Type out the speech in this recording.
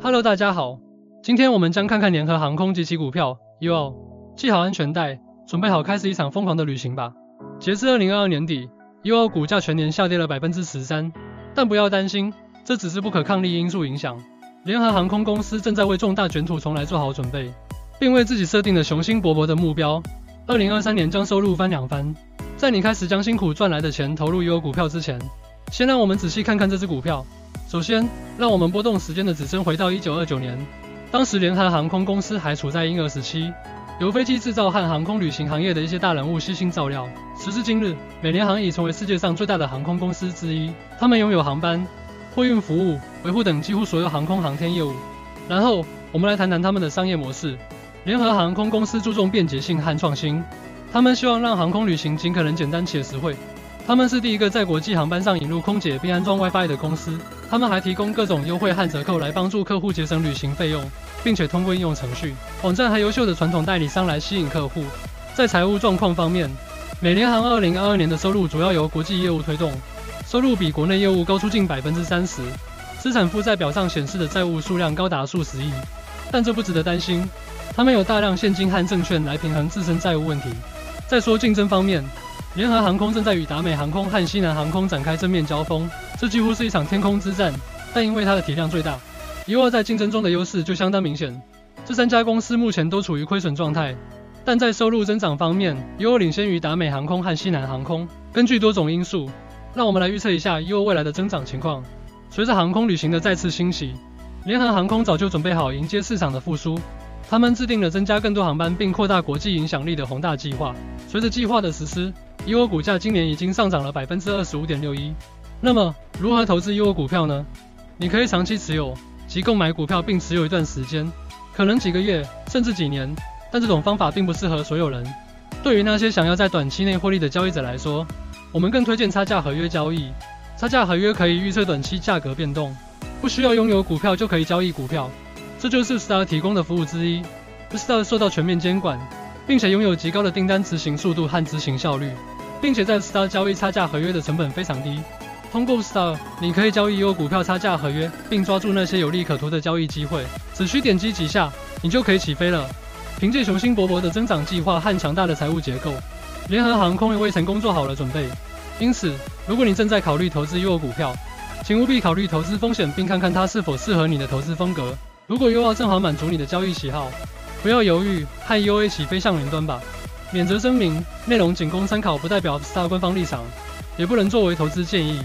Hello，大家好，今天我们将看看联合航空及其股票。U，系好安全带，准备好开始一场疯狂的旅行吧。截至二零二二年底，U 股价全年下跌了百分之十三，但不要担心，这只是不可抗力因素影响。联合航空公司正在为重大卷土重来做好准备，并为自己设定了雄心勃勃的目标，二零二三年将收入翻两番。在你开始将辛苦赚来的钱投入 U 股票之前，先让我们仔细看看这只股票。首先，让我们拨动时间的指针回到一九二九年，当时联合航空公司还处在婴儿时期，由飞机制造和航空旅行行业的一些大人物悉心照料。时至今日，美联航已成为世界上最大的航空公司之一，他们拥有航班、货运服务、维护等几乎所有航空航天业务。然后，我们来谈谈他们的商业模式。联合航空公司注重便捷性和创新，他们希望让航空旅行尽可能简单且实惠。他们是第一个在国际航班上引入空姐并安装 WiFi 的公司。他们还提供各种优惠和折扣来帮助客户节省旅行费用，并且通过应用程序、网站和优秀的传统代理商来吸引客户。在财务状况方面，美联航2022年的收入主要由国际业务推动，收入比国内业务高出近百分之三十。资产负债表上显示的债务数量高达数十亿，但这不值得担心，他们有大量现金和证券来平衡自身债务问题。再说竞争方面。联合航空正在与达美航空和西南航空展开正面交锋，这几乎是一场天空之战。但因为它的体量最大，U2 在竞争中的优势就相当明显。这三家公司目前都处于亏损状态，但在收入增长方面，U2 领先于达美航空和西南航空。根据多种因素，让我们来预测一下 U2 未来的增长情况。随着航空旅行的再次兴起，联合航空早就准备好迎接市场的复苏。他们制定了增加更多航班并扩大国际影响力的宏大计划。随着计划的实施，U 股价今年已经上涨了百分之二十五点六一。那么，如何投资 U 股票呢？你可以长期持有，即购买股票并持有一段时间，可能几个月甚至几年。但这种方法并不适合所有人。对于那些想要在短期内获利的交易者来说，我们更推荐差价合约交易。差价合约可以预测短期价格变动，不需要拥有股票就可以交易股票。这就是 Star 提供的服务之一。Star 受到全面监管，并且拥有极高的订单执行速度和执行效率，并且在 Star 交易差价合约的成本非常低。通过 Star，你可以交易有股票差价合约，并抓住那些有利可图的交易机会。只需点击几下，你就可以起飞了。凭借雄心勃勃的增长计划和强大的财务结构，联合航空也为成功做好了准备。因此，如果你正在考虑投资 UO 股票，请务必考虑投资风险，并看看它是否适合你的投资风格。如果 UO 正好满足你的交易喜好，不要犹豫，和 U A 起飞向云端吧。免责声明：内容仅供参考，不代表 Star 官方立场，也不能作为投资建议。